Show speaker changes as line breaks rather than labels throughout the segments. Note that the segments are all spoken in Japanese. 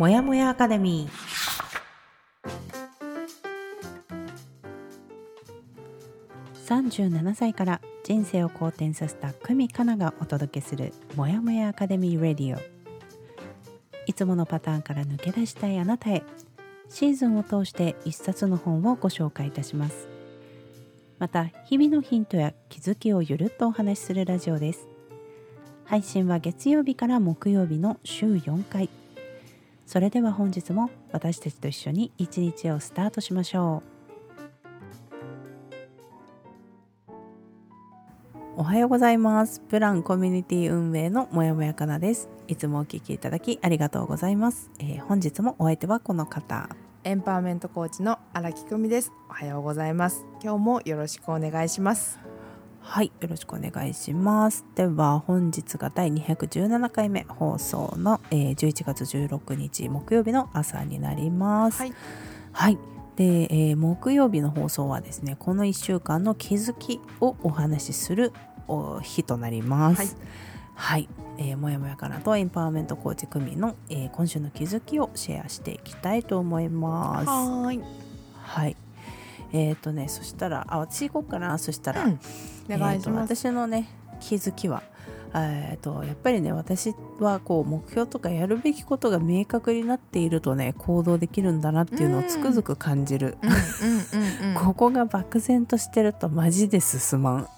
もやもやアカデミー。37歳から人生を好転させた久美かながお届けするもやもやアカデミーレディオ。いつものパターンから抜け出したいあなたへシーズンを通して一冊の本をご紹介いたします。また日々のヒントや気づきをゆるっとお話しするラジオです。配信は月曜日から木曜日の週4回。それでは本日も私たちと一緒に一日をスタートしましょうおはようございますプランコミュニティ運営のもやもやかなですいつもお聞きいただきありがとうございます、えー本日もお相手はこの方
エンパワーメントコーチの荒木久美です。おはようございます。今日もよろしくお願いします。
はいよろしくお願いしますでは本日が第217回目放送の、えー11月16日木曜日の朝になります
はい。
はい。で、えー木曜日の放送はですね、この1週間の気づきをお話しするお日となります。
はい。
はい。えーもやもやかなとエンパワーメントコーチ組の、えー今週の気づきをシェアしていきたいと思います。
はーい。
はい。えっ、とね、そしたら、あ、私行こうかな。そしたら、
うんお願いし
えー
ます。
と私のね気づきはえーとやっぱりね私はこう目標とかやるべきことが明確になっているとね行動できるんだなっていうのをつくづく感じる。ここが漠然としてるとマジで進まん、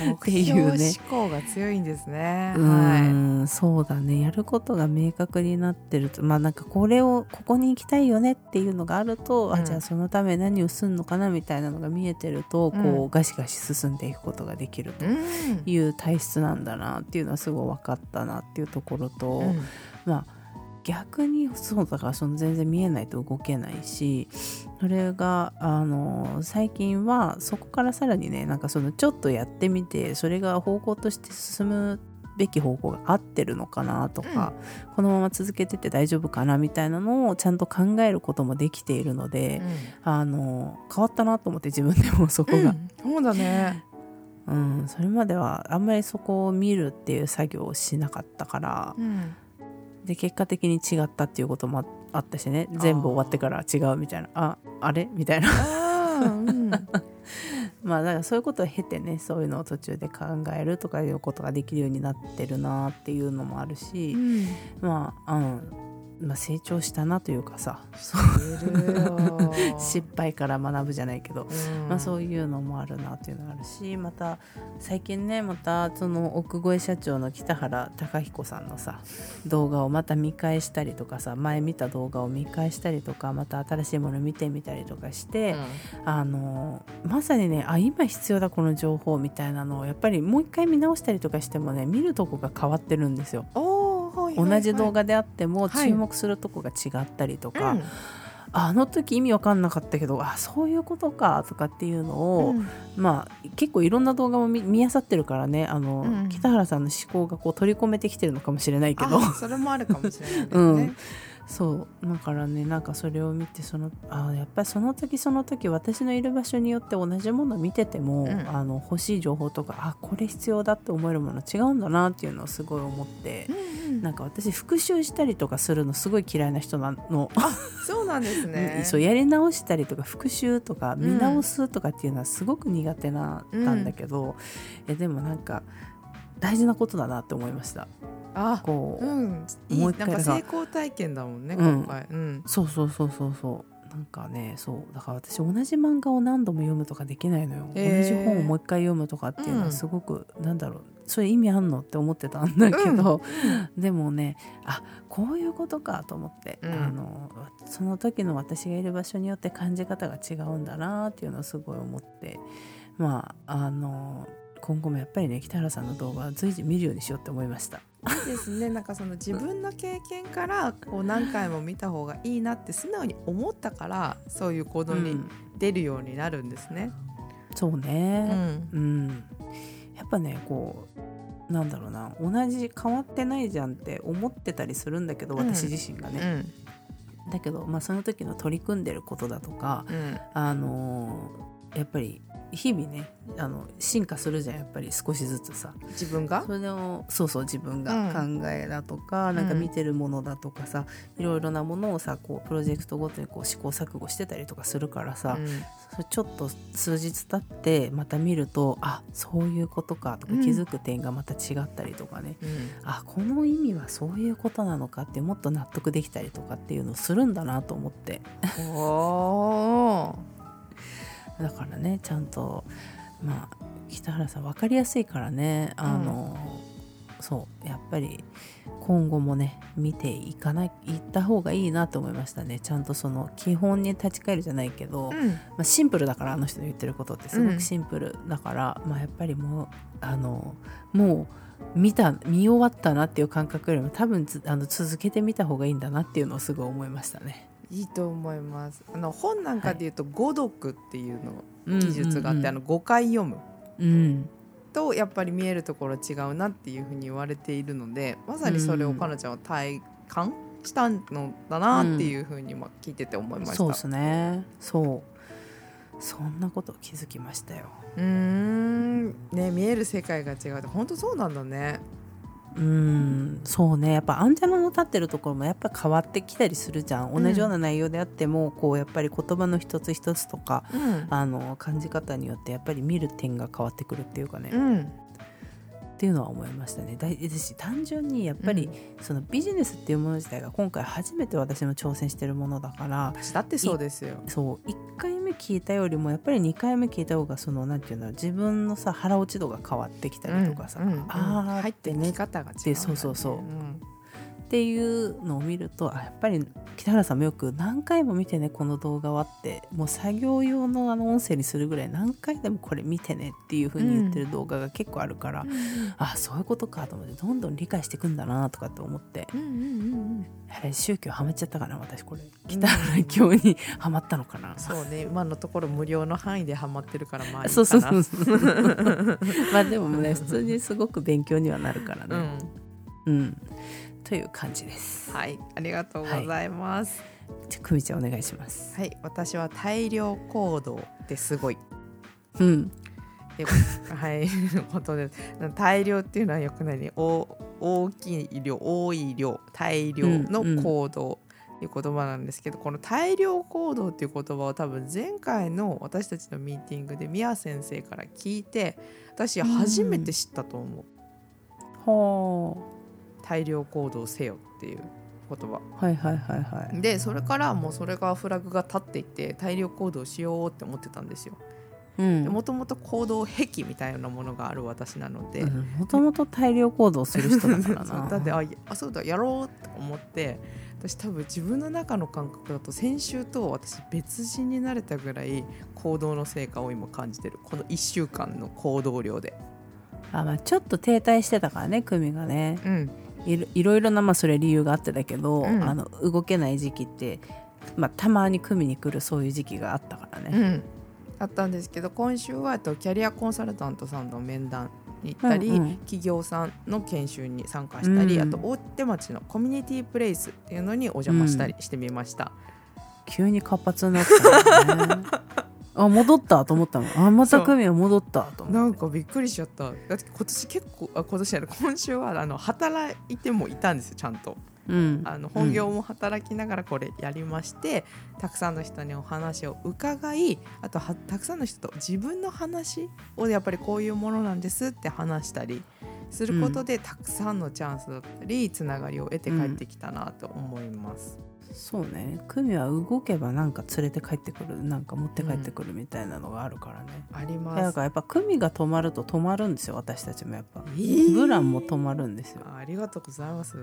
うーん。目
ていうね
標思考が強いんですね。
う
は
ーんそうだねやることが明確になってるとまあなんかこれをここに行きたいよねっていうのがあると、
うん
あじゃあそのため何をすんのかなみたいなのが見えてると、こ
う
うガシガシ進んでいくことができると
い。うん。
いう体質なんだなっていうのはすごい分かったなっていうところと、
うん
まあ逆にそうだからその全然見えないと動けないしそれがあの最近はそこからさらにねなんかそのちょっとやってみてそれが方向として進むべき方向が合ってるのかなとか、このまま続けてて大丈夫かなみたいなのをちゃんと考えることもできているので、あの変わったなと思って自分でもそこが、
うん。そうだね。
うん、それまではあんまりそこを見るっていう作業をしなかったから
うん。
で結果的に違ったっていうこともああったしね。全部終わってから違うみたいな。ああれ？みたいな。
うん。
まあだからそういうことを経てねそういうのを途中で考えるとかいうことができるようになってるなっていうのもあるし、
うん。
まあ、うんまあ成長したなというかさ 失敗から学ぶじゃないけど。
うん。
まあ、そういうのもあるなっていうのがあるしまた最近ねまたその奥越社長の北原貴彦さんのさ動画をまた見返したりとかさ前見た動画を見返したりとかまた新しいもの見てみたりとかして、あのまさにねあ今必要だこの情報みたいなのをやっぱりもう一回見直したりとかしてもね見るとこが変わってるんですよ。同じ動画であっても
はい。
注目するとこが違ったりとか、
うん。
あの時意味わかんなかったけどあそういうことかとかっていうのを、
うん。
まあ結構いろんな動画も見見漁ってるからねあの、
うん。
北原さんの思考がこう取り込めてきてるのかもしれないけど。
あそれもあるかもしれないですね。
うん。そうだからねなんかそれを見てそのあやっぱりその時その時私のいる場所によって同じものを見てても、
うん。
あの欲しい情報とかあこれ必要だって思えるもの違うんだなっていうのをすごい思って。なんか私復習したりとかするのすごい嫌いな人なの、
そうなんですね。
そうやり直したりとか復習とか見直すとかっていうのはすごく苦手なんだけど、いやでもなんか大事なことだなって思いました。
あ、
こう、もう一回
なんか
さ
成功体験だもんね、
うん。
今回。うん。
そうそうそうそうそう。なんかねそう。だから私同じ漫画を何度も読むとかできないのよ、同じ本をもう一回読むとかっていうの
うん。
はすごく、なんだろう。それ意味あんのって思ってたんだけど、でもねあこういうことかと思って、
うん。
あのその時の私がいる場所によって感じ方が違うんだなっていうのをすごい思ってまああの今後もやっぱりね北原さんの動画は随時見るようにしようって思いました。
いいですね。なんかその自分の経験からこう何回も見た方がいいなって素直に思ったからそういう行動に
うん
出るようになるんですね。
そう
う
ね、
ん。
うん、やっぱねこうなんだろうな同じ変わってないじゃんって思ってたりするんだけど
うん
私自身が
う
ね、
ん。
だけど、まあ、その時の取り組んでることだとか、
うん。
あのーやっぱり日々ねあの進化するじゃんやっぱり少しずつさ。
自分が？
それをそうそう自分が。
うん。
考えだとか、なんか見てるものだとかさ、いろいろなものをさこうプロジェクトごとにこう試行錯誤してたりとかするからさ、
うん。
それちょっと数日経ってまた見るとあそういうことかとか
うん。
気づく点がまた違ったりとかね、
うん。
あこの意味はそういうことなのかってもっと納得できたりとかっていうのをするんだなと思って。
おー
だからねちゃんとまあ北原さん分かりやすいからねあの、そうやっぱり今後もね見ていかないいった方がいいなと思いましたね。ちゃんとその基本に立ち返るじゃないけど、
うん。
まあ、シンプルだからあの人の言ってることって。すごくシンプルだから、まあ、やっぱりもうあのもう見た見終わったなっていう感覚よりも多分つあの続けてみた方がいいんだなっていうのをすごい思いましたね。
いいと思います。あの本なんかで言うと語読っていうの
うん
技術があって、あの5回読む。
うん。
とやっぱり見えるところ違うなっていうふうに言われているのでまさにそれをかなちゃんは体感したのだなっていうふうにまあ聞いてて思いました。
そうですね。そう。そんなこと気づきましたよ。
うーん。ね見える世界が違うって本当そうなんだね。
うん。そうね。やっぱアンテナの立ってるところもやっぱ変わってきたりするじゃん、
うん。
同じような内容であってもこうやっぱり言葉の一つ一つとか
うん。
あの感じ方によってやっぱり見る点が変わってくるっていうかね、っ
うん。
ていうのは思いましたね。だいですし単純にやっぱり、そのビジネスっていうもの自体が今回初めて私も挑戦してるものだから
私だってそうですよ。
そう1回目聞いたよりもやっぱり2回目聞いた方がそのなんていうの自分のさ腹落ち度が変わってきたりとかさ、
うんうん
あー
入って
ね
き方が違う、
でそうそうそう。
うん
っていうのを見るとあやっぱり北原さんもよく何回も見てねこの動画はってもう作業用のあの音声にするぐらい何回でもこれ見てねっていう風に言ってる動画が結構あるから、あそういうことかと思って。どんどん理解していくんだなとかって思って。
うんうんうんうん
宗教ハマっちゃったかな私これ北原教にハマったのかな、
そうね今のところ無料の範囲でハマってるから。まあいいかな。
そうそうそうそう。まあでもね普通にすごく勉強にはなるからね。
うん。
うん、という感じです
はいありがとうございます。
じゃあ久美ちゃんお願いします
はい、私は大量行動ってすごい。
うん
で はい、本当です。大量っていうのはよくないね。大大きい量、多い量、大量の行動っていう言葉なんですけど、この大量行動っていう言葉を多分前回の私たちのミーティングで宮先生から聞いて、私初めて知ったと思う。
ほ
大量行動せよっていう言葉。
うはいはいはいはい。
で、それからもうそれがフラグが立っていて、大量行動しようって思ってたんですよ。
うん。
もともと行動癖みたいなものがある私なので、
もともと大量行動する人だからな。
だってあいあそうだやろうと思って私多分自分の中の感覚だと先週と私別人になれたぐらい行動の成果を今感じてる。この1週間の行動量で。
あ、まあ、ちょっと停滞してたからね組がね。
うん
いろいろなまあそれ理由があってだけど、
うん。
あの動けない時期って、まあ、たまに組に来るそういう時期があったからね。
うん、あったんですけど今週はとキャリアコンサルタントさんの面談に行ったり、
うんうん。
企業さんの研修に参加したり、
うん。
あと大手町のコミュニティプレイスっていうのにお邪魔したりしてみました。
急に活発になったよね あ戻った？と思ったの。あまた組は戻った？と思
なんかびっくりしちゃった。だって今年結構あ今年やる。今週はあの働いてもいたんですよちゃんと。
うん。
あの本業も働きながらこれやりまして、たくさんの人にお話を伺いあとはたくさんの人と自分の話をやっぱりこういうものなんですって話したりすることで、たくさんのチャンスだったりつながりを得て帰ってきたなと思います。
そうね。組は動けばなんか連れて帰ってくる。なんか持って帰ってくるみたいなのがあるからね、
あり
だ
ます。
からやっぱ組が止まると止まるんですよ私たちもやっぱ。
えー。
ブランも止まるんですよ。
ありがとうございます。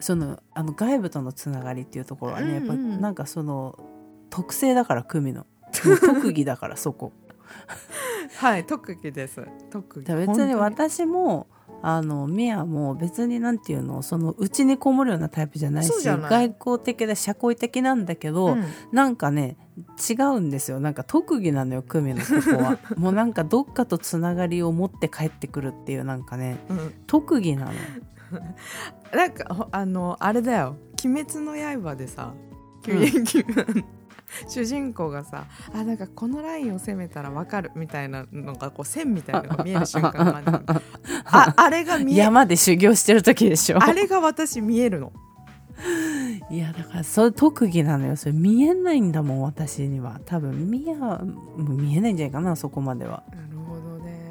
そのあの外部とのつながりっていうところはね、やっぱ
うんうん。
なんかその特性だから組の。特技だからそこ。
はい特技です。特技。
別に
本
私もあのミヤも別になんていうのそのうちにこもるようなタイプじゃないし外交的で社交的なんだけど、
当に
なんかね違うんですよ。なんか特技なのよ組のここは。もうなんかどっかとつながりを持って帰ってくるっていうなんかね
うん。うん
特技なの。
なんかほあのあれだよ「鬼滅の刃」でさ、急に 主人公がさあなんかこのラインを攻めたらわかるみたいなのがこう線みたいなのが見える瞬間があるの。ああれが見え
山で修行してる時でしょ。
あれが私見えるの。
いやだからそれ特技なのよ。それ見えないんだもん私には。多分見え見えないんじゃないかなそこまでは。
なるほどね。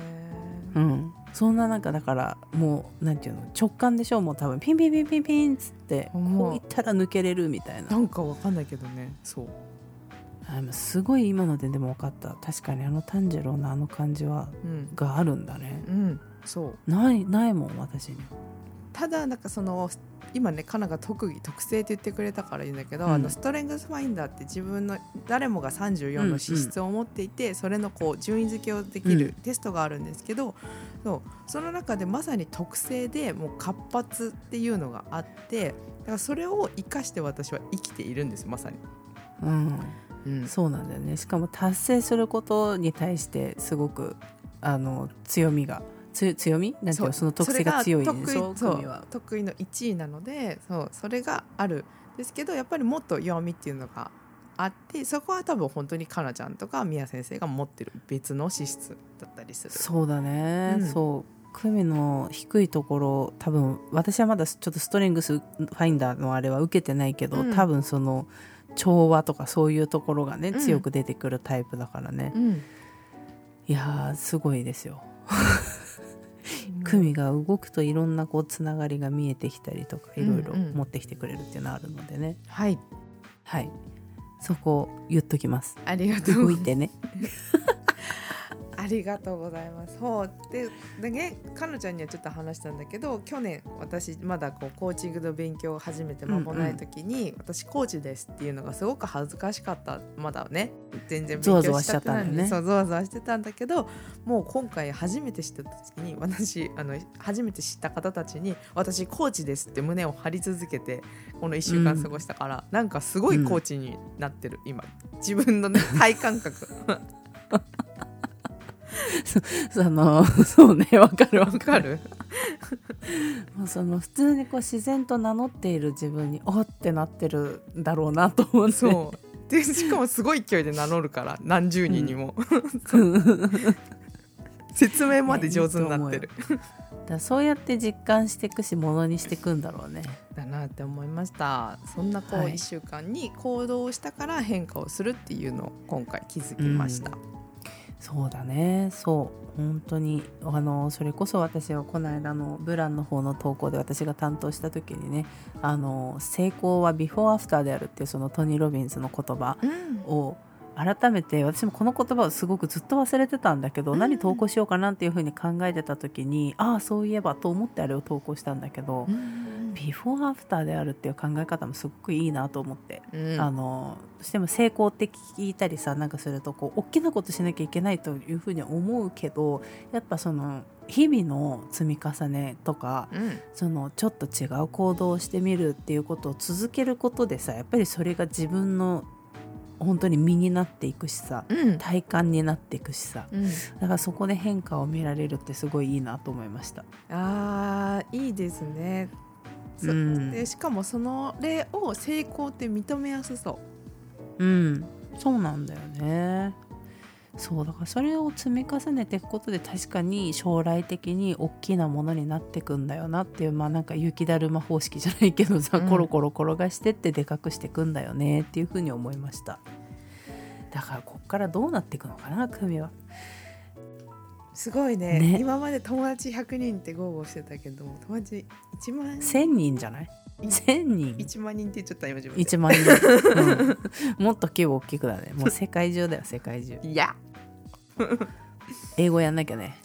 うん。そんな中だからもうなんていうの直感でしょもう多分。ピンピンピンピンピンっつってこういったら抜けれるみたいな。
なんかわかんないけどね。そう
あのすごい今のででも分かった。確かにあの炭治郎のあの感じは
うん。
があるんだね。
うん。そう。
ないないもん私に。
ただなんかその今ねカナが特技特性って言ってくれたからいいんだけど、
うん。
あのストレングスファインダーって自分の誰もが34の資質を持っていて、それのこう順位付けをでき
うん。
るテストがあるんですけど、そう。その中でまさに特性でもう活発っていうのがあってだからそれを生かして私は生きているんですまさに。
うん
うん。
そうなんだよね。しかも達成することに対してすごくあの強みがつ強み？なんていうの？その特性が強い
それが得意
そう。
そう
組は。
得意の1位なのでそう。それがある。ですけどやっぱりもっと弱みっていうのがあってそこは多分本当にかなちゃんとか宮先生が持ってる別の資質だったりする。
そうだね、
うん。
そう。組の低いところ多分私はまだちょっとストレングスファインダーのあれは受けてないけど、
うん。
多分その調和とかそういうところがね、
うん。
強く出てくるタイプだからね、
うん。
いやーすごいですよ。組が動くといろんなこうつながりが見えてきたりとかいろいろ
うんうん。
持ってきてくれるっていうのはあるのでね、
はい。
はい。そこを言っときます。
ありがとう
動いてね
ありがとうございます。そうででね、かのちゃんにはちょっと話したんだけど、去年私まだこうコーチングの勉強を始めて間もない時に、私コーチですっていうのがすごく恥ずかしかった。まだね、全然勉強しちゃってないのに、
ゾワゾワしちゃったんだよね
そうゾワゾワしてたんだけど、もう今回初めて知った時に私あの初めて知った方たちに私コーチですって胸を張り続けてこの1週間過ごしたから、なんかすごいコーチになってる、今自分のね 体感覚。
その そうねわかるわ
わ
か
かる？
その普通にこう自然と名乗っている自分におってなってるんだろうなと思って。
そう。でしかもすごい勢いで名乗るから何十人にも、説明まで上手になってる、
だからそうやって実感していくしものにしていくんだろうね。
だなって思いました。そんなこう
はい。
1週間に行動をしたから変化をするっていうのを今回気づきました、
そうだね。そう。本当に。あのそれこそ私はこの間のブランの方の投稿で私が担当した時にねあの成功はビフォーアフターであるっていうそのトニー・ロビンスの言葉
うん。
を改めて私もこの言葉をすごくずっと忘れてたんだけど、
うん。
何投稿しようかなっていうふうに考えてた時にああそういえばと思ってあれを投稿したんだけど、ビフォーアフターであるっていう考え方もすごくいいなと思って、
うん。
あのどうしても成功って聞いたりさなんかするとこう大きなことしなきゃいけないというふうに思うけどやっぱその日々の積み重ねとか
うん。
そのちょっと違う行動をしてみるっていうことを続けることでさやっぱりそれが自分の本当に身になっていくしさ
うん。
体感になっていくしさ。
うん。
だからそこで変化を見られるってすごいいいなと思いました。
あーいいですね。でしかもその例を成功って認めやすそう。
うん、そうなんだよね。そうだからそれを積み重ねていくことで確かに将来的に大きなものになっていくんだよなっていうまあなんか雪だるま方式じゃないけどさ、
うん。
コロコロ転がしてってでかくしていくんだよねっていうふうに思いました。だからこっからどうなっていくのかな組は。
すごいね。
ね。
今まで友達100人って豪語してたけど友達1万人。
1000人じゃない？1000人。
1万人って言っちゃった今自分で。
1万人、うん。もっと規模大きくだね。もう世界中だよ世界中。
いや
英語やんなきゃね。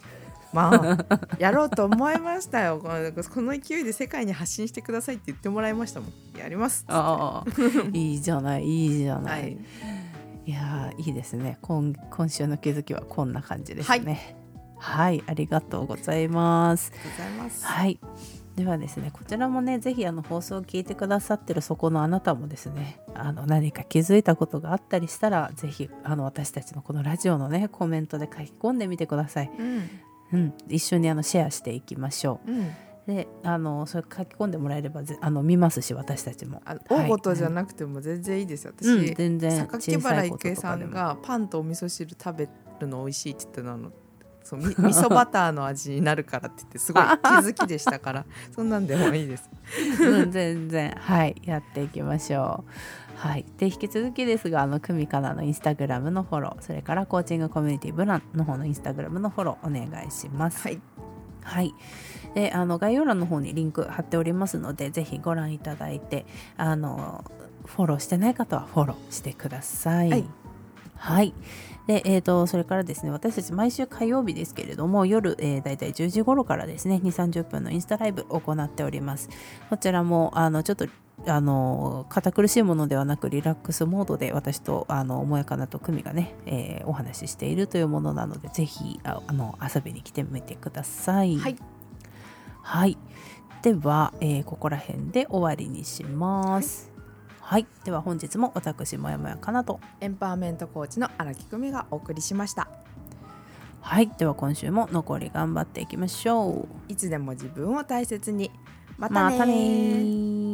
まあやろうと思いましたよ。このこの勢いで世界に発信してくださいって言ってもらいましたもん。やります。
ああ いいじゃないいいじゃない、
はい。
いやーいいですね。今今週の気づきはこんな感じですね。はい、ありがとうございます。
ありがとうございます。
はいではですねこちらもねぜひあの放送を聞いてくださってるそこのあなたもですねあの何か気づいたことがあったりしたらぜひあの私たちのこのラジオのねコメントで書き込んでみてください、
うん。
うん、一緒にあのシェアしていきましょう。
うん。
であのそれ書き込んでもらえればぜあの見ますし私たちも。
大事じゃなくても全然いいですよ、
うん。
私、
全然
榊原郁恵さんがパンとお味噌汁食べるの美味しいって言ってたのそうみ味噌バターの味になるからって言ってすごい気づきでしたからそんなんでもいいです。
うん、全然。はいやっていきましょう。はい。で引き続きですがあの久美かなのインスタグラムのフォローそれからコーチングコミュニティブランの方のインスタグラムのフォローお願いします。
はい。
はい。で、あの概要欄の方にリンク貼っておりますので、ぜひご覧いただいて、あのフォローしてない方はフォローしてください。
はい。
はいで、えー、とそれからですね私たち毎週火曜日ですけれども夜、えー、だいたい10時頃からですね2 3 0分のインスタライブを行っておりますこちらもあのちょっとあの堅苦しいものではなくリラックスモードで私とあのもやかなと久美がね、えーお話ししているというものなのでぜひああの遊びに来てみてください。
はい
はい、では、えーここら辺で終わりにします。はい、では本日も私もやもやかなと。
エンパワーメントコーチの荒木久美がお送りしました。
はい、では今週も残り頑張っていきましょう。
いつでも自分を大切に。またね